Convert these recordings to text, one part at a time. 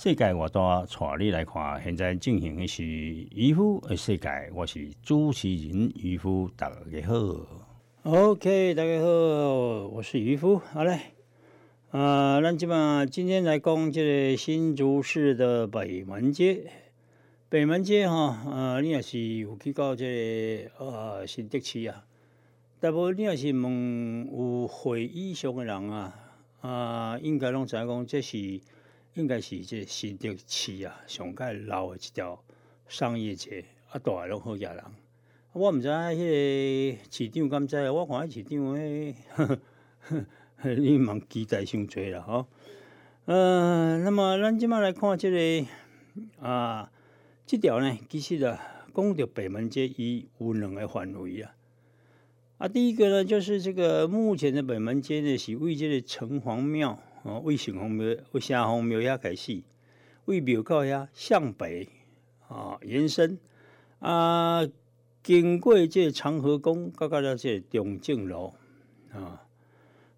世界我大，带你来看。现在进行的是渔夫的世界，我是主持人渔夫，大家好。OK，大家好，我是渔夫。好嘞，啊，咱今嘛今天来讲这个新竹市的北门街。北门街哈，啊，你也是有去到这个呃新德区啊？大部分你也是问有回忆上的人啊，啊，应该拢知影讲这是。应该是这新竹市啊，上界老的一条商业街，啊，大拢好野人。我毋知迄个市长敢知，我看迄市长诶，你蛮期待伤多啦吼。呃，那么咱即马来看即个啊，即条呢，其实啊，讲到北门街伊有两个范围啊。啊，第一个呢，就是这个目前的北门街呢，是为这个城隍庙。哦，为城隍庙、为城隍庙遐开始，为庙口遐向北啊延伸啊，经过这长河宫，到到了这中正路啊，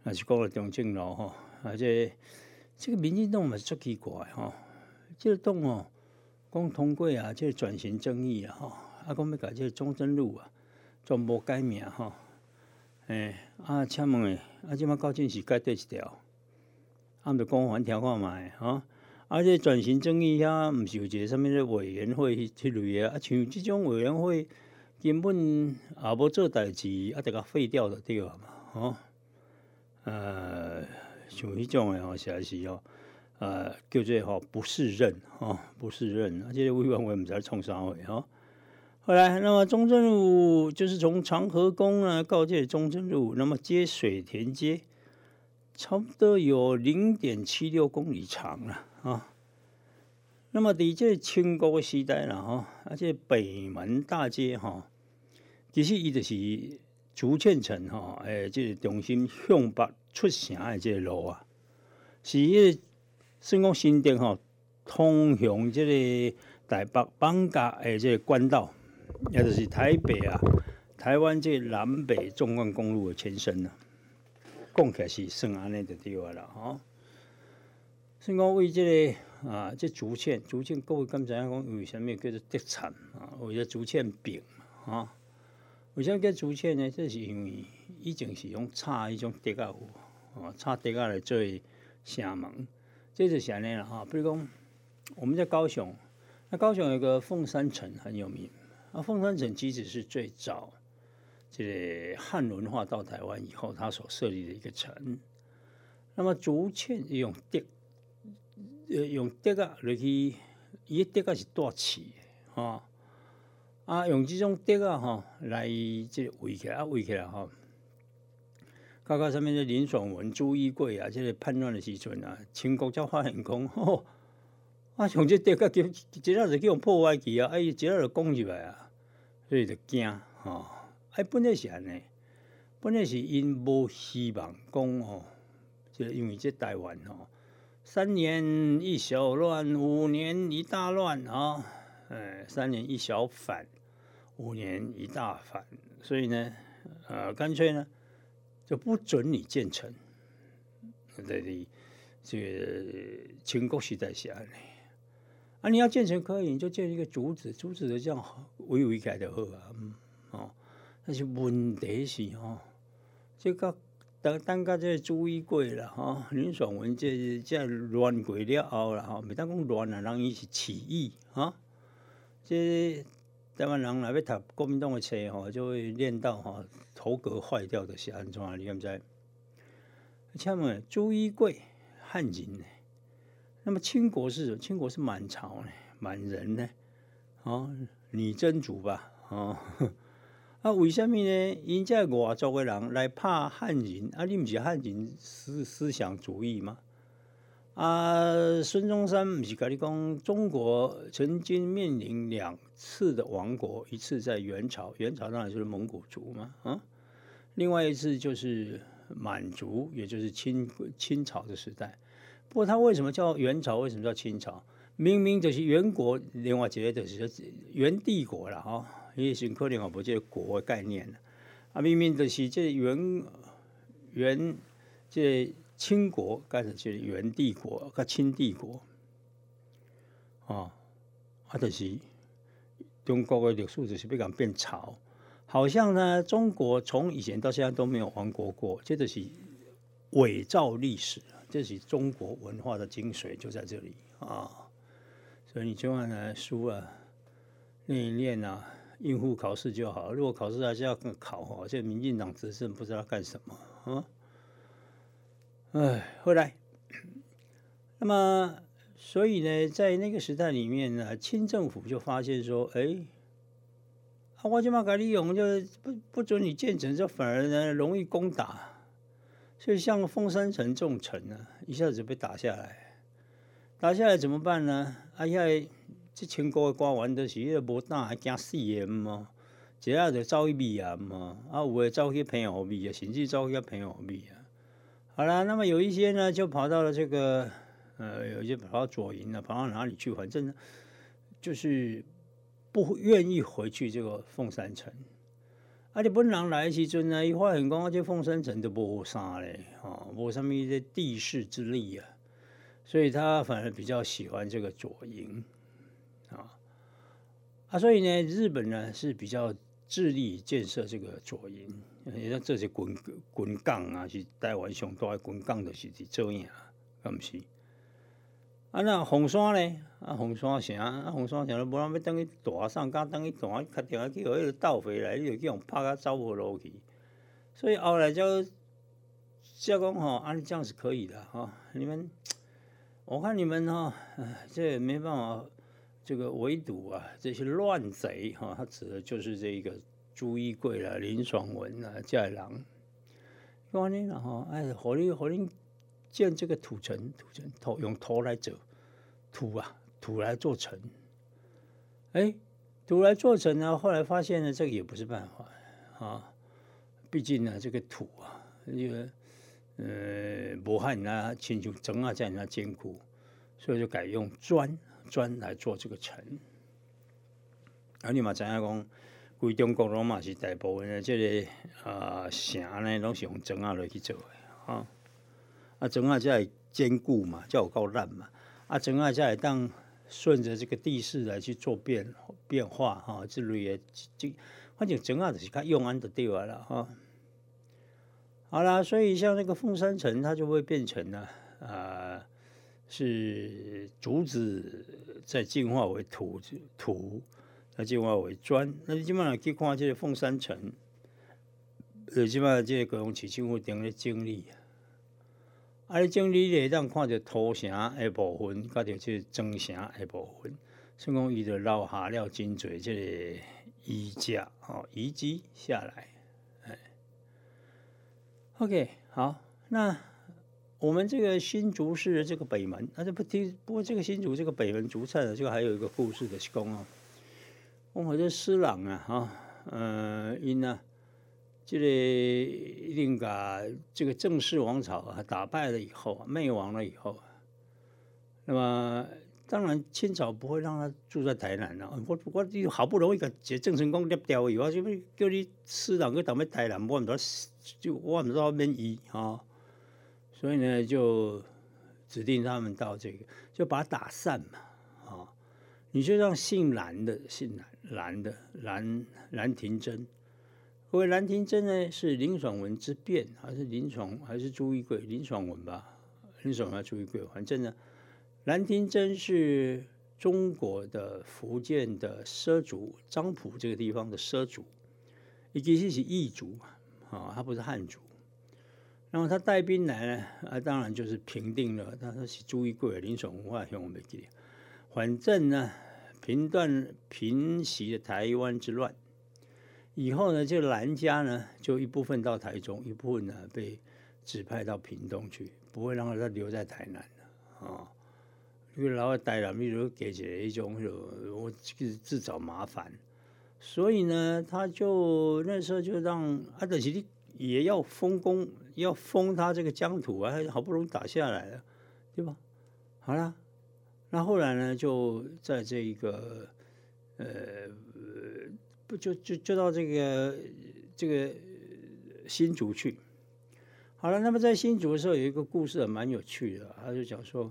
那是讲了中正路吼，啊这这个民进党嘛足奇怪吼，这个党哦讲通过啊，这转型正义啊吼，啊讲要改这中正路啊，全部改名吼，哎啊，请问诶，啊即马究竟是改对一条？他们的光环调看卖吼，而且转型正义遐，毋是有一个什物咧委员会去类诶，啊像即种委员会根本也无做代志，啊，得甲废掉就对啊嘛，吼，呃，像迄种诶吼，实在是吼，呃，叫做吼不是任吼，不是任，而且委员会毋知创啥货吼。后来，那么中正路就是从长河宫呢告诫中正路，那么接水田街。差不多有零点七六公里长了啊。那么伫这清国时代了哈，而且北门大街哈，其实伊就是竹堑城哈，诶，这个中心向北出城的这个路啊，是迄个算讲新店哈，通向这个台北邦加诶这个官道，也就是台北啊，台湾这南北纵贯公路的前身呢。讲起来是算安尼就对啊啦，吼。所以讲为这个啊，这竹签，竹签各位刚才讲为什么叫做特产啊？为了竹签饼啊？为什么叫竹签呢？这是因为以前是用插一种竹啊，哦，插竹啊来做城门。这是啥呢？哈，比如讲我们在高雄，那高雄有个凤山城很有名啊。凤山城其实是最早。这个汉文化到台湾以后，他所设立的一个城，那么竹堑用竹，呃，用竹啊来去，伊竹啊是大起的，哈，啊，用这种竹啊哈来这围起来，啊围起来哈，刚刚上面的林爽文、朱一贵啊，这个叛乱的时阵啊，清国才发现讲，吼，啊，用这竹啊，就一下就叫破坏去啊，哎，一下就攻入来啊，所以就惊，哈。哎，本来是安尼，本来是因无希望讲吼，就因为这台湾吼，三年一小乱，五年一大乱啊，哎，三年一小反，五年一大反，所以呢，呃，干脆呢就不准你建成。对的，这个清国时代是安尼，啊，你要建成可以，你就建一个竹子，竹子的这样围围起来就好啊，嗯，哦。但是问题是吼，这个等等个这注意过了吼，林爽文这这乱过了后啦吼，每当讲乱啊，人伊是起义啊。这台湾人若要读国民党的册吼，就会练到吼头壳坏掉的是安怎？你敢知？而且么朱一贵汉人呢？那么清国是清国是满朝呢？满人呢？哦，女真族吧？哦。啊，为什么呢？因这外族的人来怕汉人，啊，你毋是汉人思思想主义吗？啊，孙中山不是跟你讲，中国曾经面临两次的亡国，一次在元朝，元朝当然就是蒙古族嘛，啊，另外一次就是满族，也就是清清朝的时代。不过他为什么叫元朝？为什么叫清朝？明明就是元国，另外一个就是元帝国了哈，也是可能我不这国的概念了。啊，明明就是这元元这。清国，开始就是元帝国，跟清帝国，啊，啊，就是中国的历史就是被讲变朝，好像呢，中国从以前到现在都没有亡国过，这就是伪造历史，这是中国文化的精髓就在这里啊。所以你千万呢书啊念一念啊，应付考试就好。如果考试还是要考哈，这民进党执政不知道干什么啊。哎，后来，那么，所以呢，在那个时代里面呢，清政府就发现说，哎，啊，我就嘛改利用，就不不准你建城，就反而呢容易攻打，所以像凤山城这种城呢，一下子被打下来，打下来怎么办呢？啊，因为这清国的官员都是个无胆，还惊死人嘛，这下就走去米啊嘛，啊，有的走去平湖米啊，甚至走去平湖米啊。好了，那么有一些呢，就跑到了这个，呃，有一些跑到左营了，跑到哪里去？反正就是不愿意回去这个凤山城。啊，你本人来时阵呢，一发现讲，这凤山城都无啥嘞，啊，无什么一些地势之力啊，所以他反而比较喜欢这个左营，啊，所以呢，日本呢是比较。致力建设这个左营，你看这些滚滚杠啊，是台湾上大的滚杠，就是是这样，咁毋是？啊，那红山呢，啊红山城，啊红山城都无人要等于大上，加等于大，确定啊去互迄个倒回来，你就叫人拍啊走无落去。所以后来就就讲吼，啊，这样是可以的哈。你们，我看你们哈，这没办法。这个围堵啊，这些乱贼哈，他指的就是这个朱一贵啦、林爽文啊、贾郎。说呢，然后哎，火力火力建这个土城，土城头用头来走土啊，土来做城。哎，土来做城呢，后来发现呢，这个也不是办法啊。毕竟呢，这个土啊，这个呃，武汉啊、青丘整啊这样坚固，所以就改用砖。砖来做这个城，啊，你嘛知影讲，规中国拢嘛是大部分的这个啊城呢，拢是用砖啊来去做的啊。啊，砖啊才会坚固嘛，才有够烂嘛。啊，砖啊才会当顺着这个地势来去做变变化哈，之类的。这反正砖啊就是较用安的对了了哈。好啦，所以像那个凤山城，它就会变成了啊。是竹子再进化为土土，再进化为砖。那你基本上可以看这个凤山城，呃，基本上这个用起清府顶的经历啊。啊，你经历咧，当看着土城的部分，甲着这砖城的部分，所以讲伊就留下了真侪这个遗迹哦，遗迹下来。哎，OK，好，那。我们这个新竹市的这个北门，那就不听。不过这个新竹这个北门竹菜呢，就还有一个故事的功啊。我们这施琅啊，哈，呃，因呢，这个一定把这个郑氏王朝啊打败了以后，灭亡了以后，那么当然清朝不会让他住在台南了。我我好不容易个这郑成功掉掉以后，就叫你施琅去打咩台南，我唔知，就我唔知道免伊啊。所以呢，就指定他们到这个，就把他打散嘛，啊，你就让姓蓝的，姓蓝蓝的蓝蓝廷珍，各位蓝廷珍呢是林爽文之变，还是林爽还是朱一贵？林爽文吧，林爽文朱一贵，反正呢，蓝廷珍是中国的福建的畲族，漳浦这个地方的畲族，以及是是异族啊，他不是汉族。然后他带兵来呢？啊，当然就是平定了。他说是朱一贵、林爽文化兄，我没记。反正呢，平断平息了台湾之乱以后呢，这兰家呢，就一部分到台中，一部分呢被指派到屏东去，不会让他留在台南的啊。因为老呆了，比如给起来一种，我就是自找麻烦。所以呢，他就那时候就让阿德奇也要封功，要封他这个疆土啊，好不容易打下来了，对吧？好了，那后来呢，就在这一个呃，不就就就到这个这个新竹去。好了，那么在新竹的时候，有一个故事蛮有趣的，他就讲说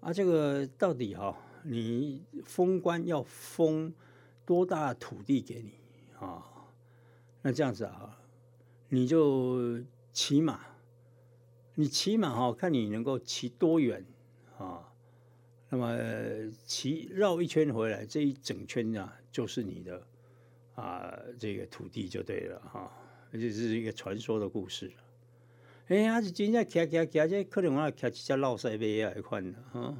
啊，这个到底哈，你封官要封。多大土地给你啊？那这样子啊，你就骑马，你骑马哈，看你能够骑多远啊？那么骑绕一圈回来，这一整圈啊，就是你的啊，这个土地就对了哈。这是一个传说的故事哎呀，是真正骑骑骑，这可能我骑一只老塞马啊，款的哈。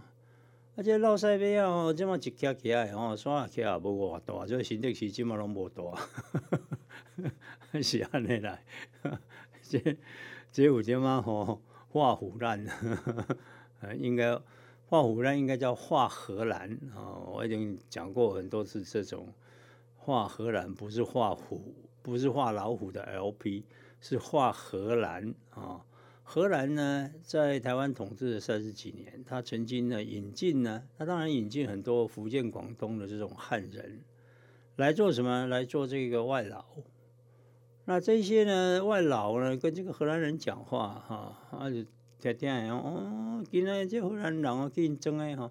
啊，这老西边啊，吼，即马一骑起来吼，山骑也无偌大，这新竹市即马拢无大，是安尼啦。这这有即马吼画虎烂，应该画虎烂应该叫画荷兰啊。我已经讲过很多次，这种画荷兰不是画虎，不是画老虎的 LP，是画荷兰啊。荷兰呢，在台湾统治了三十几年，他曾经呢引进呢，他当然引进很多福建、广东的这种汉人来做什么？来做这个外劳。那这些呢外劳呢，跟这个荷兰人讲话哈，啊就听听哦，今仔这荷兰人啊，去因争诶哈，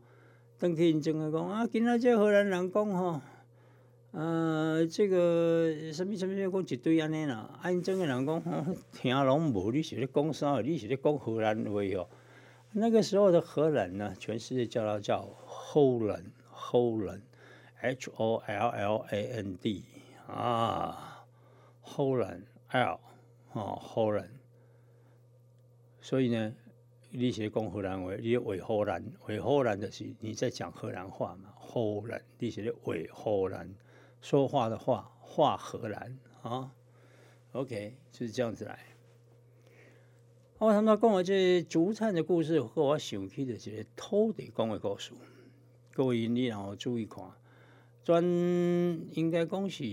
等去因争诶讲啊，今仔这荷兰人讲哈。呃，这个什么什么讲一堆安尼啦，安整个人讲听拢无，你是咧讲啥？你是咧讲荷兰话哦？那个时候的荷兰呢，全世界叫它叫 Holland，Holland，H O L L A N D 啊，Holland L 哦，Holland。所以呢，你是讲荷兰话，你为荷兰，为荷兰的是你在讲荷兰话嘛？荷兰，你是咧为荷兰。说话的话，话荷兰啊，OK，就是这样子来。我他们讲我这竹炭的故事，和我想起的这个土地公的故事。各位你然后注意看，专应该讲是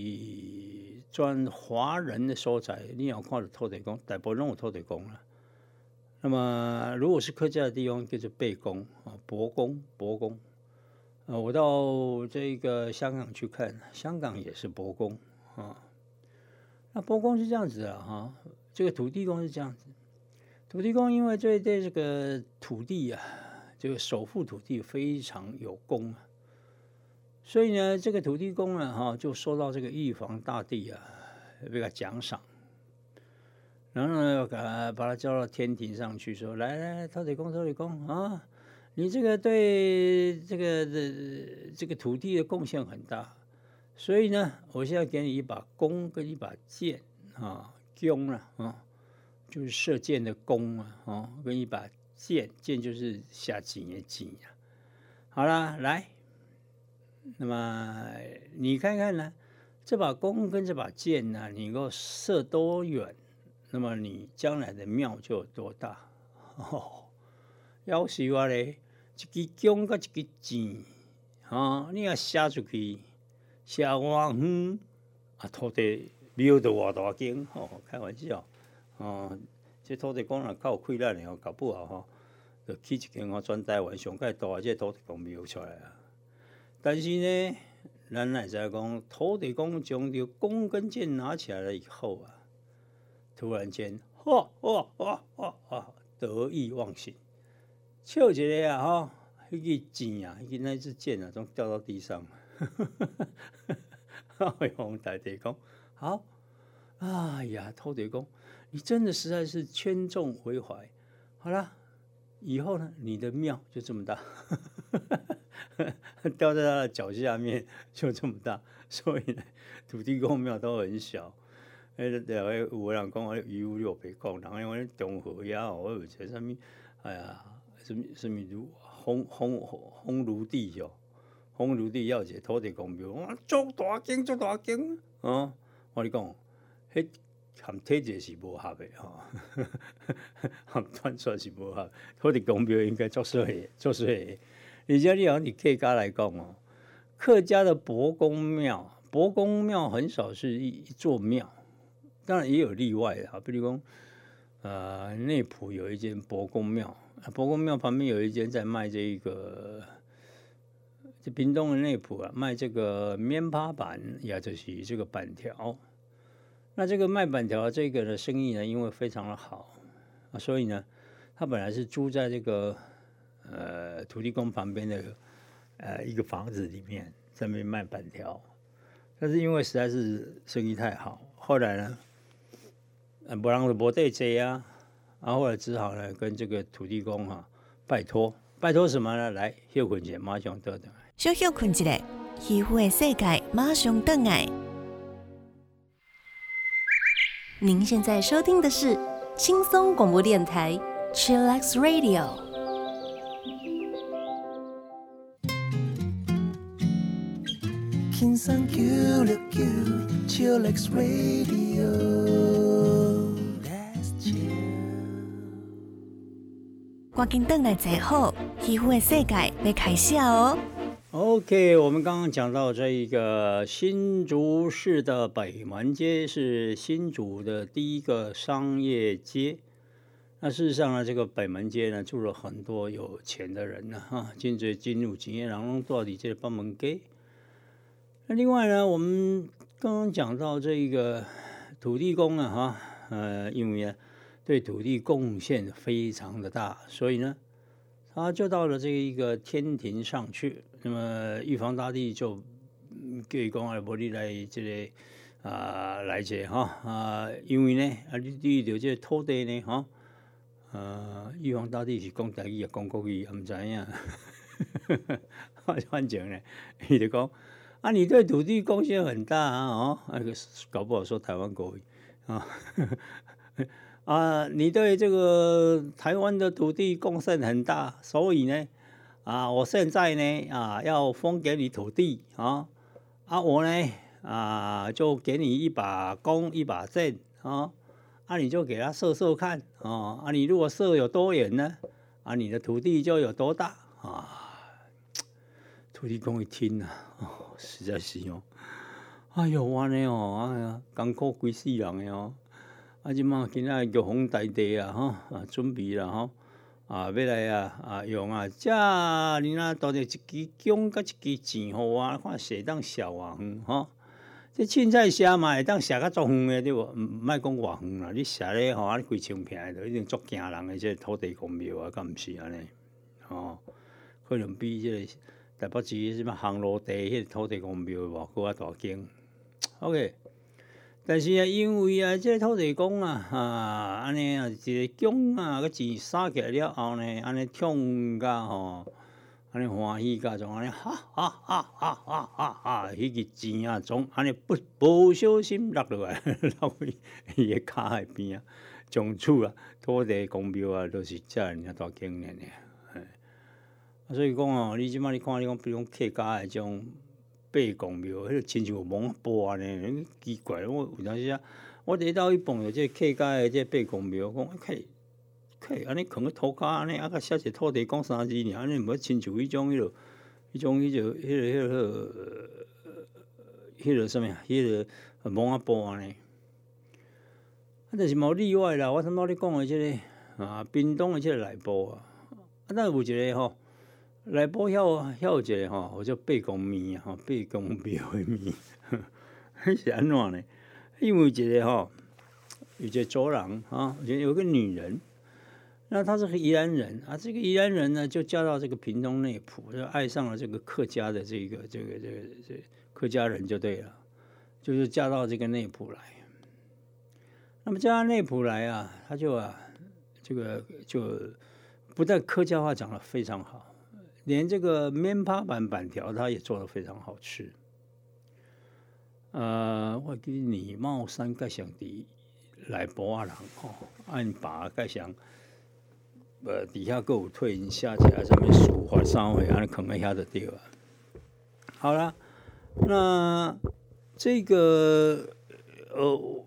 专华人的所在，你要看到土地公，大部分有土地公了。那么如果是客家的地方，叫做背公啊，伯公，伯公。呃，我到这个香港去看，香港也是伯公啊。那伯公是这样子的哈，这个土地公是这样子。土地公因为对对这个土地啊，这个守护土地非常有功啊，所以呢，这个土地公呢哈，就受到这个玉皇大帝啊被他奖赏，然后呢，把把他叫到天庭上去，说：“来来，土地公，土地公啊。”你这个对这个的这个土地的贡献很大，所以呢，我现在给你一把弓跟一把箭啊，弓啊啊，就是射箭的弓啊啊，跟一把箭，箭就是下井的井呀。好了，来，那么你看看呢，这把弓跟这把箭呢，你够射多远，那么你将来的庙就有多大 哦。要死我嘞！一支弓甲一支箭，哈，你若射出去，射偌远，啊，土地庙都偌大间，吼，开玩笑，哦，这土地公若较有气力的吼，搞不好吼，就起一间吼全台湾上盖大这土地公庙出来啊。但是呢，咱来在讲土地公将这弓跟箭拿起来了以后啊，突然间，哇哇哇哇哇，得意忘形。笑一个啊，吼，迄个箭啊，迄个那支箭啊，总掉到地上。玉皇大帝讲：“好，哎呀，土地公，你真的实在是千重回怀。好了，以后呢，你的庙就这么大，掉在他的脚下面就这么大。所以呢，土地公庙都很小。哎，两位有人讲我一五六百公，然后我中和呀，我有在上面，哎呀。”什么什么如红红红炉地哟，红炉地要一个土地公庙，哇，足大间足大间啊！我你讲，迄含体质是无合的吼，含传说是无合。土地公庙应该做水做水，而且你好，你客家来讲哦，客家的伯公庙，伯公庙很少是一一座庙，当然也有例外的，比如讲，呃，内埔有一间伯公庙，啊伯公庙旁边有一间在卖这一个，这屏东的内埔啊，卖这个面趴板，也就是这个板条。那这个卖板条这个的生意呢，因为非常的好啊，所以呢，他本来是住在这个呃土地公旁边的呃一个房子里面，在那边卖板条。但是因为实在是生意太好，后来呢，嗯，不让不对接啊，然后后来只好呢跟这个土地公哈拜托，拜托什么呢？来休困节马上得的，小休困一下，喜欢的世界马上登来。您现在收听的是轻松广播电台，Chillax Radio。轻松 Q 六 Q Chillax Radio。赶紧登来最好，喜欢的世界要开始哦。OK，我们刚刚讲到这一个新竹市的北门街是新竹的第一个商业街。那事实上呢，这个北门街呢住了很多有钱的人呢，哈，进这进入经验，然后到底这帮门街。那另外呢，我们刚刚讲到这一个土地公啊，哈，呃，因为呢对土地贡献非常的大，所以呢。他，就到了这一个天庭上去，那么玉皇大帝就给公啊，伯利来这个啊来接哈啊，因为呢啊，你对着这土地呢哈，呃，玉皇大帝是讲台语啊讲国语，唔知影，反正呢，伊就讲啊，你对土地贡献很大啊，哦，那个搞不好说台湾国语啊。啊，你对这个台湾的土地贡献很大，所以呢，啊，我现在呢，啊，要封给你土地啊，啊，我呢，啊，就给你一把弓，一把箭啊，啊，你就给他射射看啊，啊，你如果射有多远呢，啊，你的土地就有多大啊。土地公一听啊，哦，实在是哦，哎呦，我呢哦，哎呀，艰苦鬼世人哦。啊！即嘛，今仔玉皇大帝啊，吼啊，准备啦，吼啊，要来啊啊用啊，遮你若到底一支姜甲一支钱互我，看写当小啊远吼。这凊彩写嘛会当写较足远诶，对无？毋莫讲偌远啦，你写咧吼，啊，规清片都一定足惊人诶，即土地公庙啊，敢毋是安尼？吼，可能比即个台北市什么航路地迄个土地公庙无搁较大间。OK。但是啊，因为啊，这土地公啊，啊，安尼啊，一个姜啊，个钱撒起来了后呢，安尼唱甲吼，安尼欢喜甲种安尼，哈哈哈哈哈哈哈，迄个钱啊，从安尼不不小心落落来，落去伊个骹海边啊，从厝啊，土地公庙啊，都是遮尔大经验的，所以讲哦，你即摆你看，你讲比如讲客家诶种。八公庙，迄个亲像蒙波呢，奇怪。我有当时啊，我第一到去碰着这客家的这八公庙，讲客客安尼囥个土骹安尼，啊个写一土地公三字尔，安尼毋要亲像迄种迄落，迄种迄种迄个迄个迄个什么啊？迄个蒙阿波安尼。啊，但是无例外啦。我头拄你讲的这个啊，屏东的这个内部啊，啊，但有一个吼。来播晓晓一个吼，我叫背公面吼，背公庙的面，是安怎呢？因为一个吼，有一个族人啊，有有个女人，那她是个宜兰人啊，这个宜兰人呢，就嫁到这个屏东内埔，就爱上了这个客家的这个这个这个这客家人就对了，就是嫁到这个内埔来。那么嫁到内埔来啊，他就啊，这个就不但客家话讲的非常好。连这个面趴板板条，他也做的非常好吃。呃，我给你帽山盖上的来博阿人哦，按把盖上，呃，底下够有退下起来上面数或三回，安尼啃一下就对了。好了，那这个呃，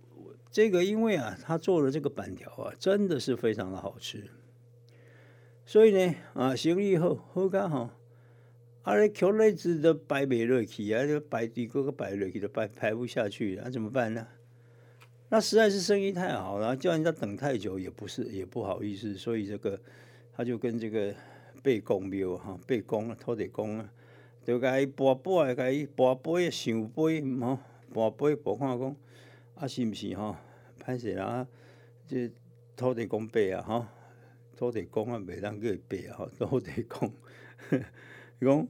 这个因为啊，他做的这个板条啊，真的是非常的好吃，所以呢，啊，生意好，好干好，啊，那口内子都摆不落去啊，就摆底个个摆落去都摆排不下去，那怎么办呢？那实在是生意太好了，叫人家等太久也不是也不好意思，所以这个他就跟这个背公庙哈，背公啊，土地公啊，就该拨拨啊，该拨杯想杯吼，拨杯拨看讲。啊，是毋是吼？歹势啦，即土地公伯啊，吼，土地公啊，袂当叫伊伯啊，吼，土地公，伊讲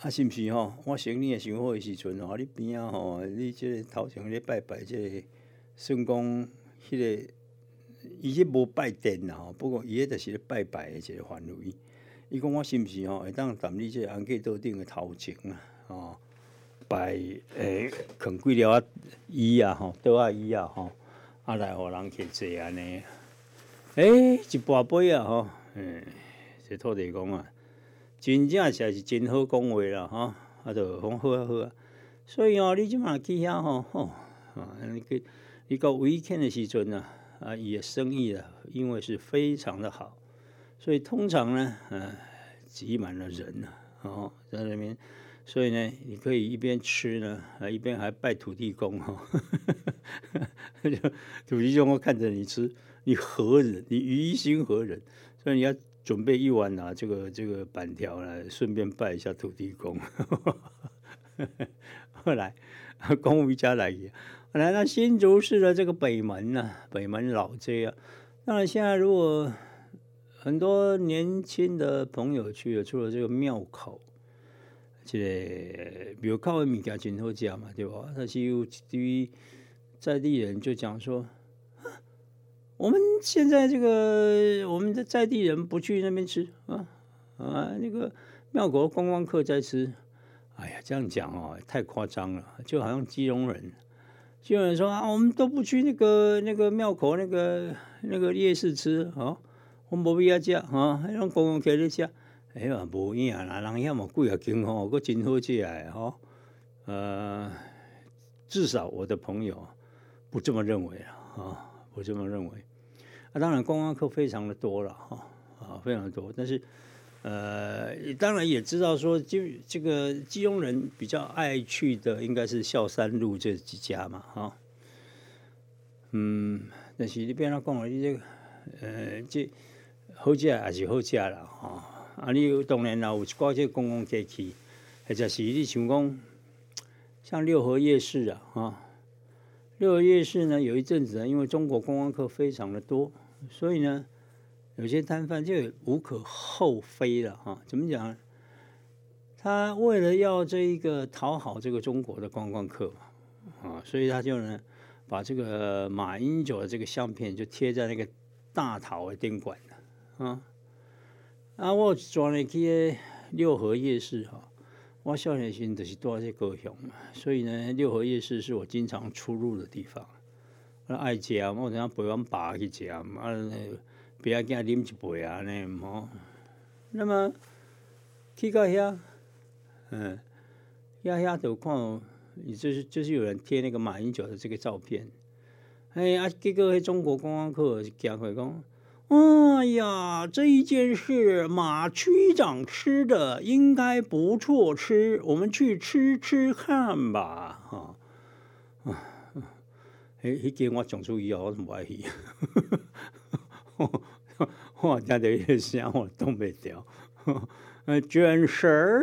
啊，是毋是吼？我生你诶想好诶时阵吼，你边啊吼，你即个头前咧拜拜，即个算讲迄个，伊迄无拜殿啦吼，不过伊迄著是咧拜拜诶一个范围。伊讲我是毋是吼，会当踮你即个安吉桌顶诶头前啊，吼。摆诶，啃几了啊椅啊吼，桌啊椅啊吼，啊来互人去坐安尼。诶，一大杯啊吼，嗯，这土地公啊，真正是是真好讲话啦吼，啊，就讲好啊好啊。所以哦，你即马去遐吼吼，啊，你个你到 weekend 的时阵呢，啊，伊的生意啊，因为是非常的好，所以通常呢，啊，挤满了人呐，哦，在那边。所以呢，你可以一边吃呢，啊，一边还拜土地公哈。土地公看着你吃，你何人？你于心何忍？所以你要准备一碗啊，这个这个板条来，顺便拜一下土地公。后来公务家来也，后来那新竹市的这个北门呢，北门老街啊，当然现在如果很多年轻的朋友去了，除了这个庙口。这个比如靠的物件真好食嘛，对吧？但是有对于在地人就讲说，我们现在这个我们的在地人不去那边吃啊啊，那个庙口观光客在吃。哎呀，这样讲哦，太夸张了，就好像基隆人，基隆人说啊，我们都不去那个那个庙口那个那个夜市吃啊，我们不必要吃啊，让观光客来吃。哎呀，无影啦，人遐么贵啊，间吼，佫真好食诶吼。呃，至少我的朋友不这么认为啊，不这么认为。当然观光客非常的多了哈，啊，非常多。但是，呃，当然也知道说，就这个基隆人比较爱去的，应该是孝山路这几家嘛，哈。嗯，但是你变他讲了，你这个，呃，这好食还是好食啦，哈。啊！你当然啦，有一寡些公共街区，或者是你想讲，像六合夜市啊，哈，六合夜市呢，有一阵子呢，因为中国观光客非常的多，所以呢，有些摊贩就无可厚非了哈。怎么讲？他为了要这一个讨好这个中国的观光客嘛，啊，所以他就呢，把这个马英九的这个相片就贴在那个大桃的店馆了，啊。啊，我转来去六合夜市哈，我少年时就是住在高雄嘛，所以呢，六合夜市是我经常出入的地方。爱食，我等下陪阮爸去食，啊，不要惊啉一杯啊呢，吼。那么去到遐，嗯，遐遐就看，就是就是有人贴那个马英九的这个照片，哎啊，结果迄中国观光客行过讲。哎呀，这一件事马区长吃的应该不错吃，我们去吃吃看吧，哈！哎，一件我讲出以后，我怎么爱去？我听到一声，我动不了。呃，卷舌儿，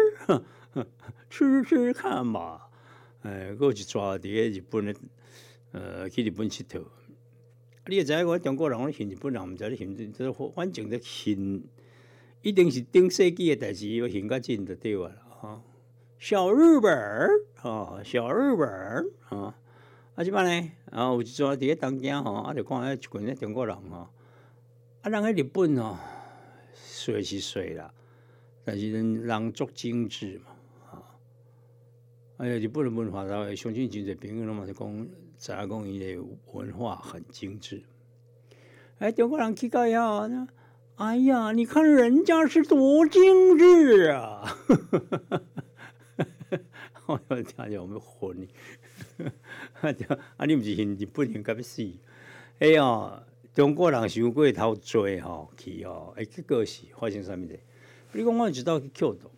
吃吃看吧。哎，我去抓啲日本的，呃，去日本佚佗。你也知影，我中国人我恨日本人，毋知你恨，即反正咧恨，一定是顶世纪诶代志，要恨较真就对啊，小日本儿，啊，小日本儿，啊，啊，即摆呢，啊，有一阵伫咧东京吼，啊，就看迄一群咧中国人吼，啊，人喺日本吼，水是水啦，但是人人足精致嘛，啊，哎呀，日本的文化，他相信真侪朋友拢嘛是讲。杂工伊的文化很精致，哎，中国人去到呀，哎呀，你看人家是多精致啊！我要听见我们婚 啊，你毋是现日本人甲要死？哎呀，中国人想过头多吼去吼，哎，结果是发生啥物事？比如讲，我知道去桥头，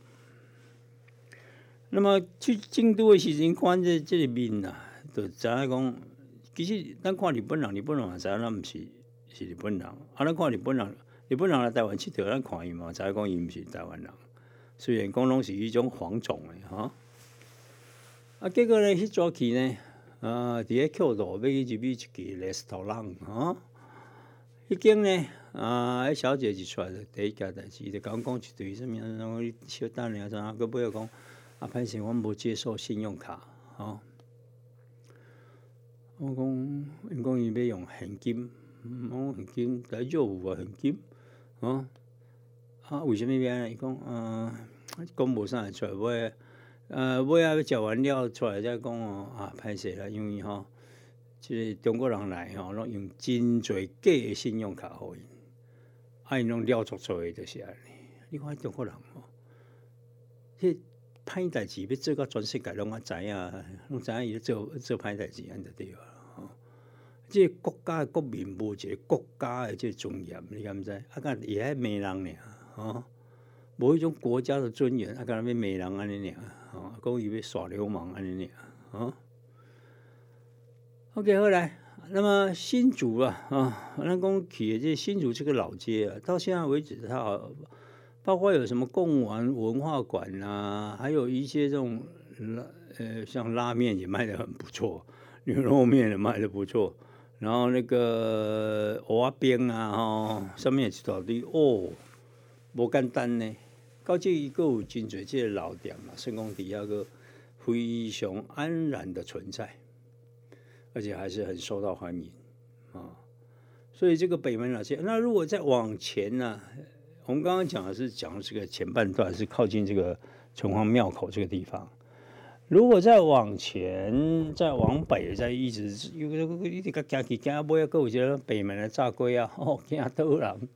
那么去京都的时阵，看这这个面呐，就知影讲，其实咱看日本人，日本人也知影咱毋是是日本人，啊，咱看日本人，日本人来台湾佚佗，咱看伊嘛，知影讲伊毋是台湾人，虽然讲拢是迄种黄种的哈。啊，啊结果呢，迄早起呢，啊，伫咧桥头要去入去一间 restaurant 啊，迄间呢，啊，迄小姐就出来第一件代志，就讲讲一堆什物，然后小等下怎啊，佮尾又讲，啊，歹势，我无接受信用卡，啊，我讲，因讲伊要用现金，我现金在做有啊，现金，啊，啊，为什么要？伊讲，啊，讲无啥会出来买。呃，尾仔要食完了出来再讲哦，啊，歹势啦，因为吼，即个中国人来吼，拢用真侪假诶信用卡互因，啊，因拢了足做诶，就是安尼。你看中国人吼，迄歹代志要做到全世界拢啊知影，拢知影伊做做歹代志安就对啊。吼，即国家诶国民无一个国家诶即尊严，你敢毋知？啊，敢伊还骂人呢，吼。无一种国家的尊严，啊，敢若要骂人安尼尔，吼，讲伊要耍流氓安尼尔，啊。OK，后来，那么新竹啊，啊，咱讲起这新竹这个老街啊，到现在为止，它包括有什么贡丸文化馆啊，还有一些这种，呃，像拉面也卖的很不错，牛肉面也卖的不错，然后那个蚵仔冰啊，哈，上面一大堆哦，无简单呢。到这一个真侪这个老店嘛，圣公底下个非常安然的存在，而且还是很受到欢迎啊。所以这个北门老街，那如果再往前呢？我们刚刚讲的是讲这个前半段是靠近这个城隍庙口这个地方。如果再往前，再往北，再一直有个一直个行去行尾，个有一个北门的炸龟啊，哦，惊倒人。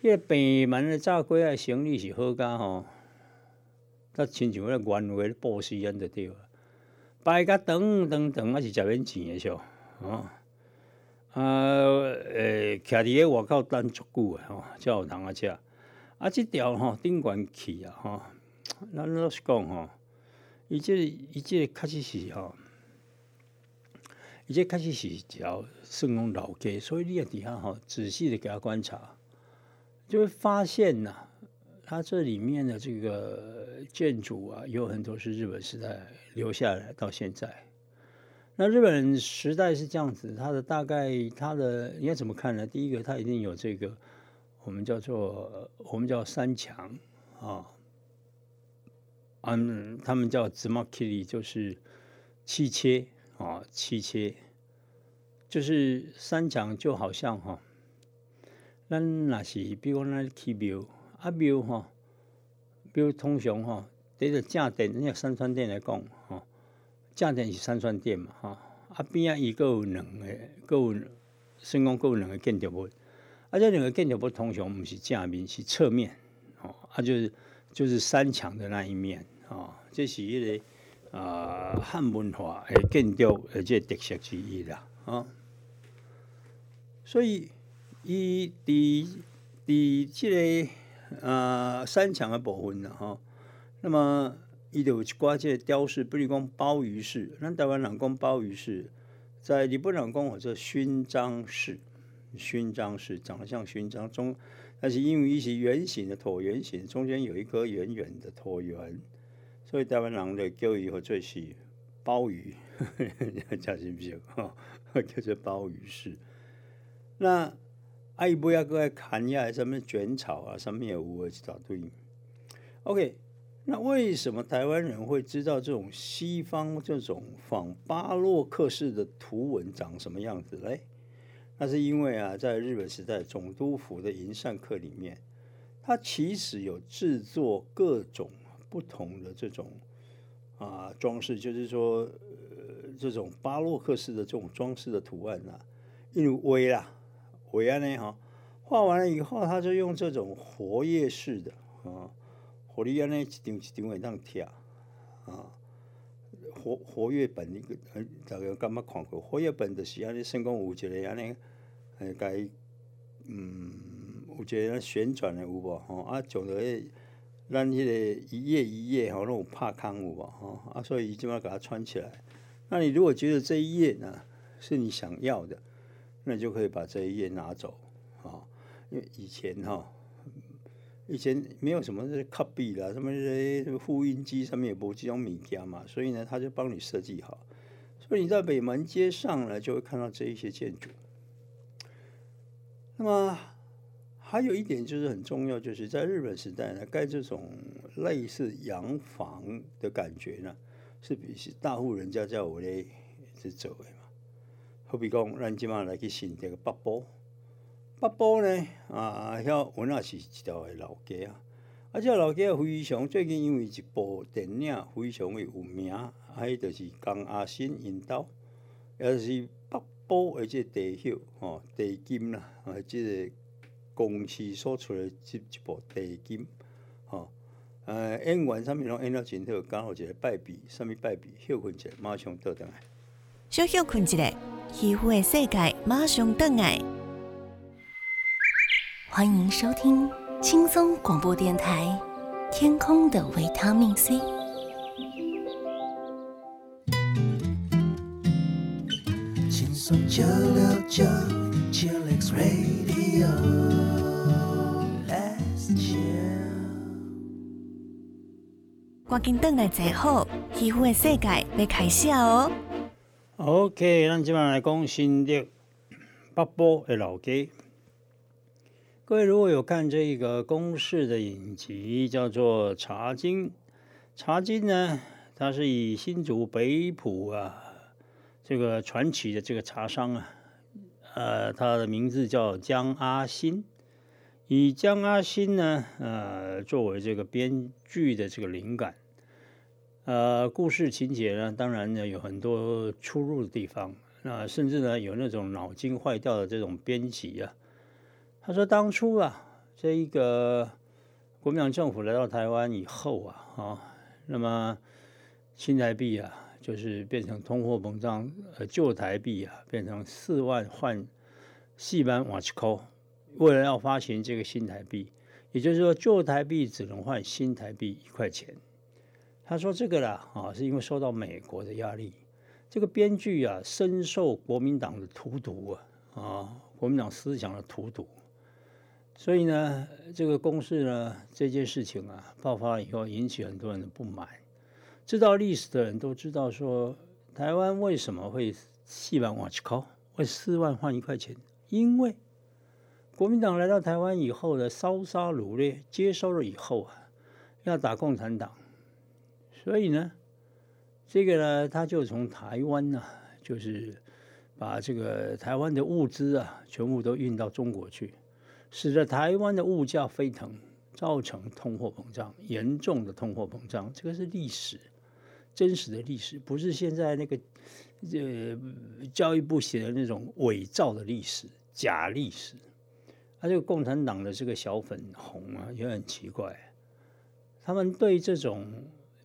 迄个北门的炸龟啊，生意是好噶吼，他亲像迄个原味布斯安就对了，摆甲长长长啊是食免钱的少，哦，啊，诶，徛伫个外口等足久诶吼，才有通啊食。啊，即条吼顶悬去啊吼，咱老实讲吼，伊即伊即确实是吼，伊即确实是一条算讲老街，所以你也伫遐吼仔细的给他观察。就会发现呐，它这里面的这个建筑啊，有很多是日本时代留下来到现在。那日本时代是这样子，它的大概它的应该怎么看呢？第一个，它一定有这个我们叫做我们叫三墙啊，嗯，他们叫 z m a k i 就是七切啊，七切就是三墙，就好像哈。咱若是比如讲咱去庙，啊庙吼，庙通常吼，这个正殿，你三川殿来讲吼，正殿是三川殿嘛吼，啊边啊伊个有两个，个有先讲个有两个建筑物，啊这两个建筑物通常毋是正面，是侧面，哦，啊就是就是山墙的那一面，哦，这是一个啊汉文化诶建筑而且特色之一啦，啊，所以。伊伫伫即个呃山墙的部分啦吼，那么伊就有一寡即个雕饰，比如讲鲍鱼式，咱台湾人讲鲍鱼式，在日本人讲或者勋章式，勋章式长得像勋章中，但是因为伊是圆形的椭圆形，中间有一颗圆圆的椭圆，所以台湾人的叫伊或者是鲍鱼，叫是不是？哈，叫做鲍鱼式，那。啊，伊尾啊，搁爱砍下来什么卷草啊，什么也有啊，一大堆。OK，那为什么台湾人会知道这种西方这种仿巴洛克式的图文长什么样子嘞？那是因为啊，在日本时代总督府的银善课里面，它其实有制作各种不同的这种啊装饰，就是说，呃，这种巴洛克式的这种装饰的图案啊，因为啦。尾安呢？哈，画完了以后，他就用这种活页式的啊，活页呢一张一张会当贴啊，活活页本一个，大家感觉看过活页本就是安尼，算讲有一个安尼，诶，该嗯，有一个旋转的有无吼？啊，从个咱迄个一页一页吼，那种拍康有无吼？啊，所以伊就要给它穿起来。那你如果觉得这一页呢是你想要的，那就可以把这一页拿走啊，因为以前哈。以前没有什么这 copy 啦，什么这些复印机上面也不这种米家嘛，所以呢，他就帮你设计好。所以你在北门街上呢，就会看到这一些建筑。那么还有一点就是很重要，就是在日本时代呢，盖这种类似洋房的感觉呢，是比是大户人家叫我咧是走的。好比讲，咱今晚来去新这个北部。北部呢，啊，遐原来是一条老街啊，啊，这老街非常最近因为一部电影非常的有名，啊，迄就是江阿新引导，也是北部的这地秀吼地金啦，啊，这个公司所出的这一部地金，吼，呃，演员上面拢演了真好，刚好一个败笔，上面败笔休困一下，马上倒转来，小小困一下，皮肤的世界马上倒来。欢迎收听轻松广播电台《天空的维他命 C》。轻松九六九，Chillax Radio。Let's chill。赶紧等来坐好，皮肤的世界要开始哦。OK，咱即摆来讲新竹北部的老街。各位如果有看这个公式的影集，叫做《茶经》，《茶经》呢，它是以新竹北浦啊这个传奇的这个茶商啊，呃，他的名字叫江阿新，以江阿新呢，呃，作为这个编剧的这个灵感，呃，故事情节呢，当然呢有很多出入的地方，那甚至呢有那种脑筋坏掉的这种编辑啊。他说：“当初啊，这一个国民党政府来到台湾以后啊，啊，那么新台币啊，就是变成通货膨胀，呃，旧台币啊，变成四万换四万瓦奇扣。为了要发行这个新台币，也就是说，旧台币只能换新台币一块钱。他说这个啦，啊，是因为受到美国的压力。这个编剧啊，深受国民党的荼毒啊，啊，国民党思想的荼毒。”所以呢，这个公式呢，这件事情啊，爆发以后引起很多人的不满。知道历史的人都知道，说台湾为什么会四万瓦去考，为四万换一块钱？因为国民党来到台湾以后的烧杀掳掠，接收了以后啊，要打共产党，所以呢，这个呢，他就从台湾呢，就是把这个台湾的物资啊，全部都运到中国去。使得台湾的物价飞腾，造成通货膨胀，严重的通货膨胀。这个是历史，真实的历史，不是现在那个呃教育部写的那种伪造的历史、假历史。啊，这个共产党的这个小粉红啊，也很奇怪，他们对这种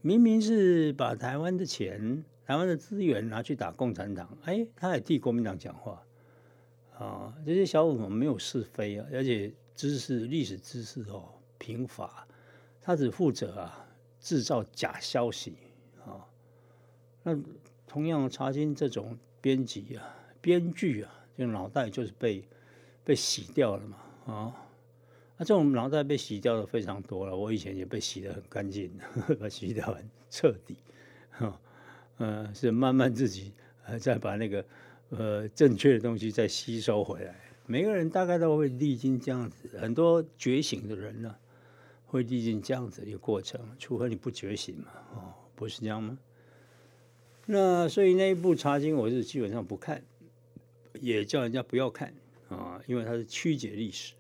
明明是把台湾的钱、台湾的资源拿去打共产党，哎，他也替国民党讲话。啊，这些小粉红没有是非啊，而且知识、历史知识哦贫乏，他只负责啊制造假消息啊。那同样，查经这种编辑啊、编剧啊，就脑袋就是被被洗掉了嘛啊。这种脑袋被洗掉的非常多了，我以前也被洗的很干净，把洗掉很彻底。哈，嗯，是慢慢自己呃再把那个。呃，正确的东西再吸收回来，每个人大概都会历经这样子，很多觉醒的人呢，会历经这样子一个过程，除非你不觉醒嘛，哦，不是这样吗？那所以那一部《茶经》，我是基本上不看，也叫人家不要看啊，因为它是曲解历史。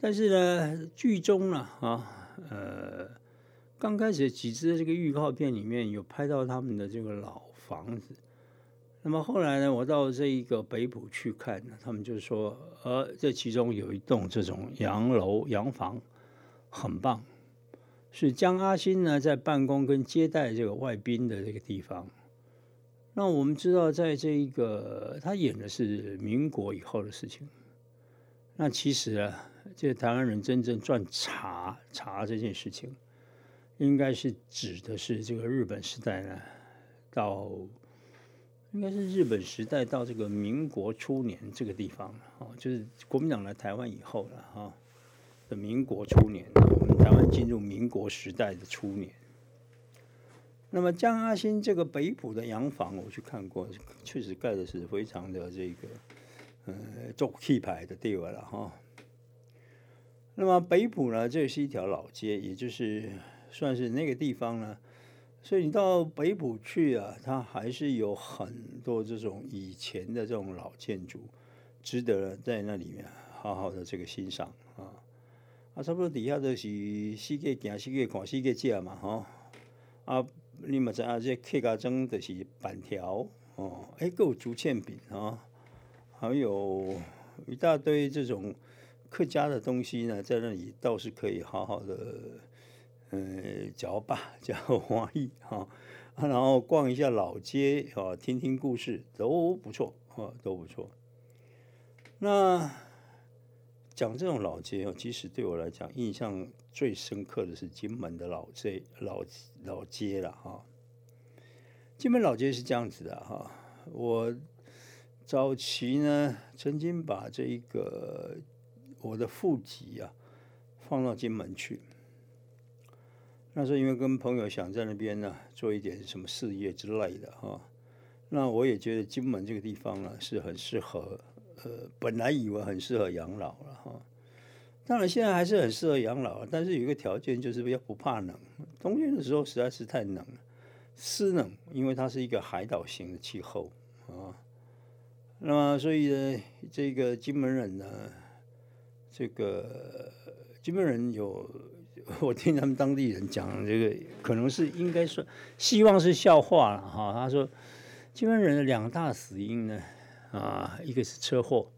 但是呢，剧中呢，啊，呃，刚开始几支这个预告片里面有拍到他们的这个老房子。那么后来呢，我到这一个北浦去看，他们就说，呃，这其中有一栋这种洋楼、洋房，很棒。是江阿新呢在办公跟接待这个外宾的这个地方。那我们知道，在这一个他演的是民国以后的事情。那其实啊，这个台湾人真正赚茶茶这件事情，应该是指的是这个日本时代呢，到应该是日本时代到这个民国初年这个地方哦，就是国民党来台湾以后了哈的民国初年，我们台湾进入民国时代的初年。那么江阿新这个北浦的洋房，我去看过，确实盖的是非常的这个。呃，做气牌的地位了哈。那么北浦呢，这是一条老街，也就是算是那个地方呢。所以你到北浦去啊，它还是有很多这种以前的这种老建筑，值得在那里面好好的这个欣赏啊。啊，差不多底下都是四界行、四界看、四界借嘛哈。啊，你们知啊，这客家庄就是板条哦，哎，够竹签饼啊。还有一大堆这种客家的东西呢，在那里倒是可以好好的，嗯，嚼吧，嚼 花艺哈，然后逛一下老街啊，听听故事都不错啊，都不错。那讲这种老街哦，其实对我来讲印象最深刻的是金门的老街老老街了哈。金门老街是这样子的哈，我。早期呢，曾经把这一个我的户籍啊放到金门去。那时候因为跟朋友想在那边呢做一点什么事业之类的哈，那我也觉得金门这个地方呢是很适合，呃，本来以为很适合养老了哈。当然现在还是很适合养老，但是有一个条件就是要不怕冷，冬天的时候实在是太冷了，湿冷，因为它是一个海岛型的气候啊。那么，所以呢，这个金门人呢，这个金门人有，我听他们当地人讲，这个可能是应该说，希望是笑话了哈。他说，金门人的两大死因呢，啊，一个是车祸，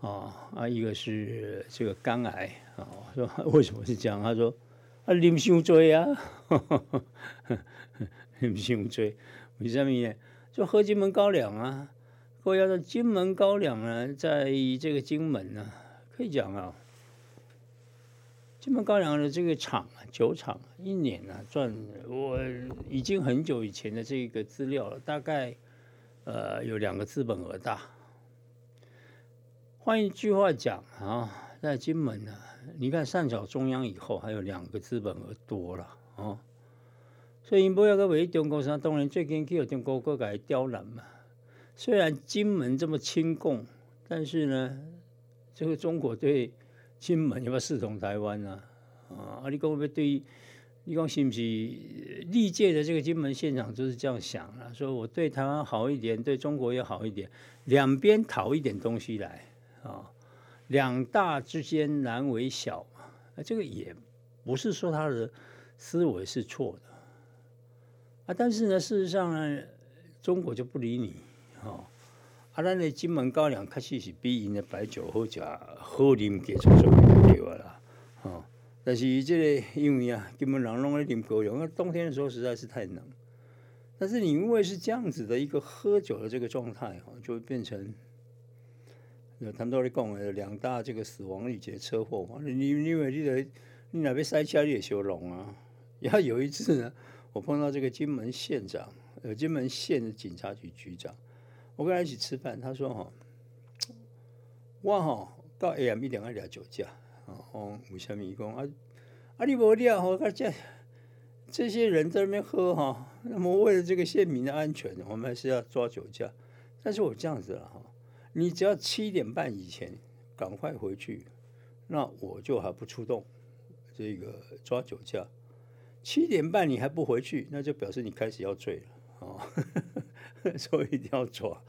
啊啊，一个是这个肝癌啊。说为什么是这样？他说啊，啉伤多啊，啉伤多，为什么呢？就喝金门高粱啊。我要说金门高粱呢，在这个金门呢，可以讲啊，金门高粱的这个厂啊，酒厂一年呢赚，我已经很久以前的这个资料了，大概呃有两个资本额大。换一句话讲啊，在金门呢，你看上缴中央以后，还有两个资本额多了啊，所以你不要个为中国上，当然最近去有中国各界刁难嘛。虽然金门这么亲共，但是呢，这个中国对金门要不要视同台湾呢？啊，阿里公会对，你讲是不是历届的这个金门县长就是这样想啊？说我对台湾好一点，对中国也好一点，两边讨一点东西来啊，两大之间难为小嘛。这个也不是说他的思维是错的啊，但是呢，事实上呢，中国就不理你。哦，啊，咱的金门高粱确实是比因的白酒好食、好啉几种种对话啦。哦，但是这个因为啊，金门人拢在啉高粱，那冬天的时候实在是太冷。但是你因为是这样子的一个喝酒的这个状态，哈，就会变成，有他们都在讲的两大这个死亡率节车祸嘛。你你以为你得你哪边塞车你也修容啊？然后有一次呢，我碰到这个金门县长，呃，金门县的警察局局长。我跟他一起吃饭，他说：“哈，我哈到 AM 一点二聊酒驾啊，哦，为什么？伊讲啊，啊，你无聊吼，这这些人在那边喝哈，那么为了这个县民的安全，我们还是要抓酒驾。但是我这样子了哈，你只要七点半以前赶快回去，那我就还不出动这个抓酒驾。七点半你还不回去，那就表示你开始要醉了。”哦，所以一定要抓，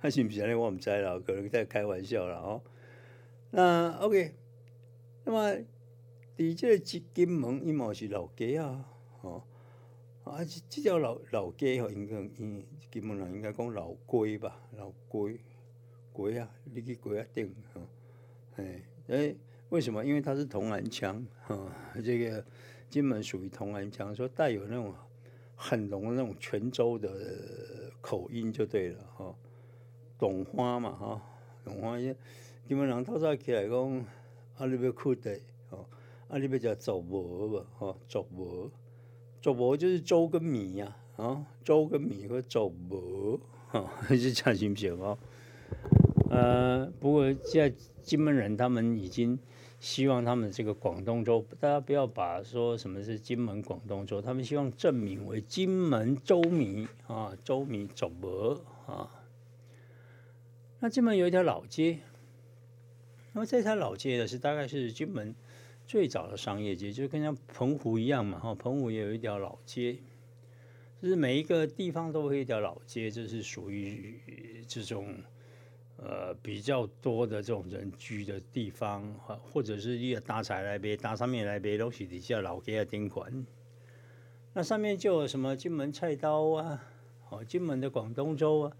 他是不是呢？我唔知啦，可能在开玩笑啦。哦。那 OK，那么伫这金金门，伊嘛是老街啊，哦，啊，这条老老街吼，应该金门人应该讲老街吧，老街街啊，你去街啊顶，吼，哎哎，为什么？因为它是铜安腔啊，这个金门属于铜安腔，说带有那种很浓的那种泉州的口音就对了哈。懂花嘛哈，懂花因金门人透早起来讲，啊你要哭的哦，啊你要叫粥馍吧哈，粥馍，粥馍就是粥跟米呀啊，粥跟米和粥馍哈，是这样行不行哦？呃，不过现在金门人他们已经希望他们这个广东州，大家不要把说什么是金门广东州，他们希望证明为金门粥米啊，粥米粥馍啊。那金门有一条老街，那么这条老街呢是大概是金门最早的商业街，就跟像澎湖一样嘛，哈，澎湖也有一条老街，就是每一个地方都会一条老街，这是属于这种呃比较多的这种人居的地方，或或者是一个大菜来呗，大上面来呗，都是底下老街的宾馆，那上面就有什么金门菜刀啊，哦，金门的广东粥啊。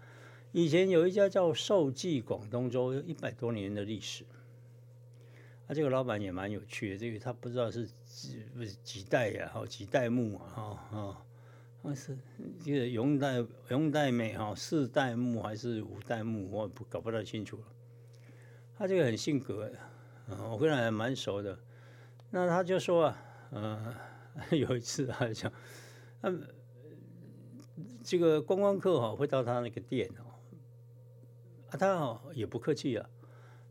以前有一家叫寿记广东粥，一百多年的历史。啊，这个老板也蛮有趣的，这个他不知道是几不是几代呀，哈，几代目啊，哈，啊，我是这个永代永代美哈，四代目还是五代目，我不搞不太清楚了。他这个很性格，我跟他还蛮熟的。那他就说啊，呃，有一次他就讲，嗯，这个观光客哈会到他那个店哦。啊，他哦也不客气啊。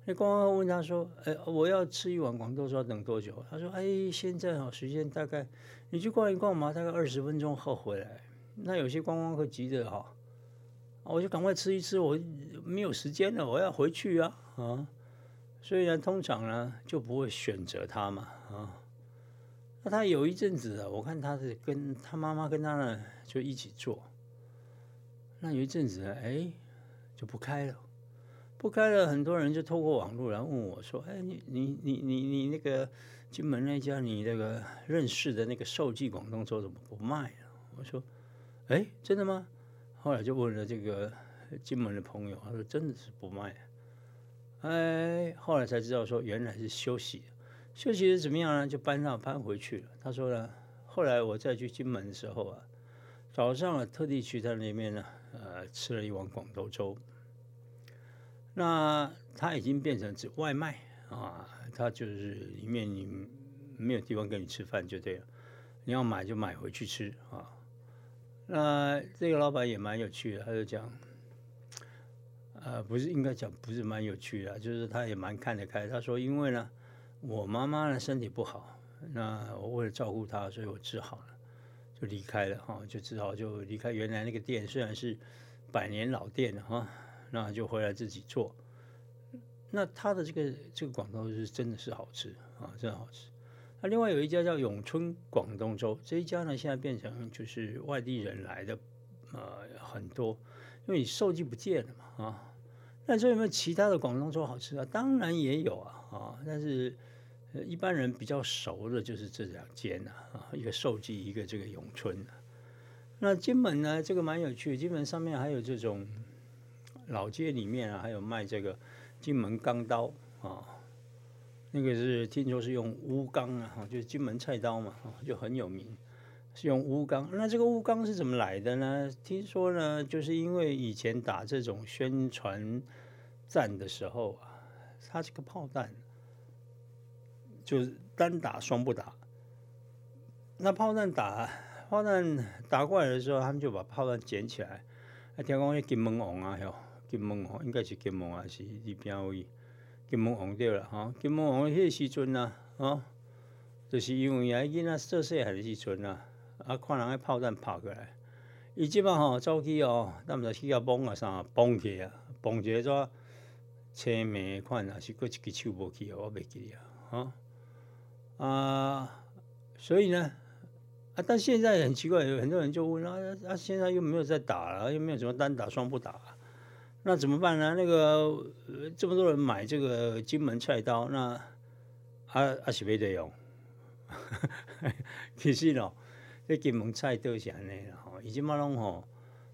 那观光客问他说：“哎，我要吃一碗广东粥，等多久？”他说：“哎，现在哦，时间大概你去逛一逛嘛，大概二十分钟后回来。那有些观光客急着哈，我就赶快吃一吃，我没有时间了，我要回去啊啊！所以呢，通常呢就不会选择他嘛啊。那他有一阵子啊，我看他是跟他妈妈跟他呢就一起做。那有一阵子哎。”就不开了，不开了，很多人就透过网络来问我说：“哎，你你你你你那个金门那家你那个认识的那个寿记广东粥怎么不卖了？”我说：“哎，真的吗？”后来就问了这个金门的朋友，他说：“真的是不卖。”哎，后来才知道说原来是休息，休息是怎么样呢？就搬上搬回去了。他说呢，后来我再去金门的时候啊，早上啊特地去他那边呢。呃，吃了一碗广东粥，那它已经变成只外卖啊，它就是里面你没有地方给你吃饭就对了，你要买就买回去吃啊。那这个老板也蛮有趣的，他就讲，呃，不是应该讲不是蛮有趣的，就是他也蛮看得开。他说，因为呢，我妈妈呢身体不好，那我为了照顾她，所以我治好了。就离开了哈，就只好就离开原来那个店，虽然是百年老店哈，那就回来自己做。那他的这个这个广东是真的是好吃啊，真的好吃。那另外有一家叫永春广东粥，这一家呢现在变成就是外地人来的呃很多，因为你寿记不见了嘛啊。那这有没有其他的广东粥好吃啊？当然也有啊啊，但是。一般人比较熟的就是这两间呐，啊，一个寿记，一个这个永春那金门呢，这个蛮有趣，金门上面还有这种老街里面啊，还有卖这个金门钢刀啊，那个是听说是用乌钢啊，就是金门菜刀嘛，就很有名，是用乌钢。那这个乌钢是怎么来的呢？听说呢，就是因为以前打这种宣传战的时候啊，它这个炮弹。就是单打双不打，那炮弹打炮弹打过来的时候，他们就把炮弹捡起来。啊，听讲那金门王啊，哟，金门王应该是金门还是里边位金门王对了哈。金门王迄时阵啊，哦，就是因为啊，囡仔做细汉的时阵啊，啊，看人个炮弹跑过来，伊即摆吼走去哦，咱们就去甲绑啊啥，绑起啊，绑一个怎车眉款啊，是搁一支手无去啊，我袂记啊，哈。啊，所以呢，啊，但现在很奇怪，有很多人就问啊，啊，现在又没有在打了，又没有什么单打双不打，那怎么办呢？那个这么多人买这个金门菜刀，那啊啊是没得用。其实哦，这金门菜刀是安尼哈，以前马龙吼，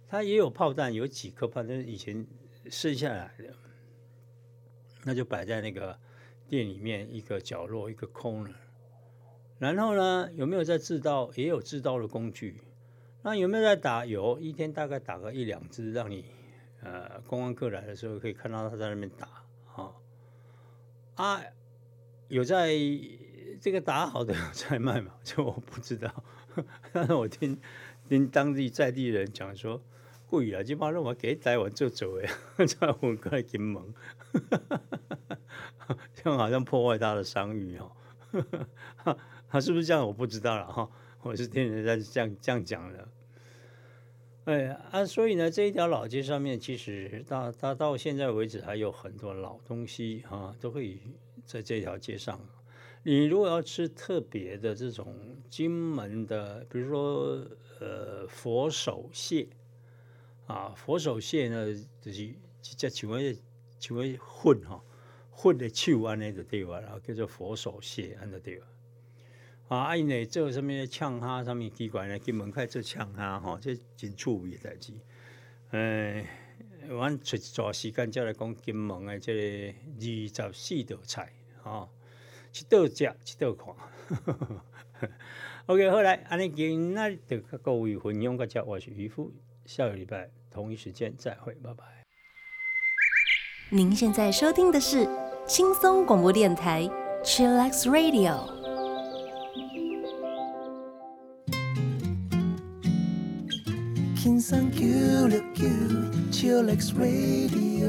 它也有炮弹，有几颗炮弹以前剩下来的，那就摆在那个。店里面一个角落一个 corner。然后呢，有没有在制刀？也有制刀的工具。那有没有在打油？一天大概打个一两支，让你呃观光客来的时候可以看到他在那边打啊啊，有在这个打好的在卖嘛？这我不知道，但是我听听当地在地人讲说，贵啊，基本上我给台湾做走哎，在我过来金门，这样好像破坏他的商誉哦。他是不是这样？我不知道了哈。我是听人家这样这样讲的。哎啊，所以呢，这一条老街上面，其实到到到现在为止，还有很多老东西啊，都可以在这条街上。你如果要吃特别的这种金门的，比如说呃佛手蟹啊，佛手蟹呢，就是叫请问请问混哈混的去安那个地方？然后叫做佛手蟹安的对吧？啊！因为做什么呛虾，什么机关呢？金门开做呛虾吼，这真趣味代志。诶，阮出一段时间再来讲金门的这个二十四道菜，吼，一道食，一道看。OK，好来，安尼今仔就各位分享个只，我是渔夫，下个礼拜同一时间再会，拜拜。您现在收听的是轻松广播电台 Chillax Radio。轻松九六九，Chillax Radio。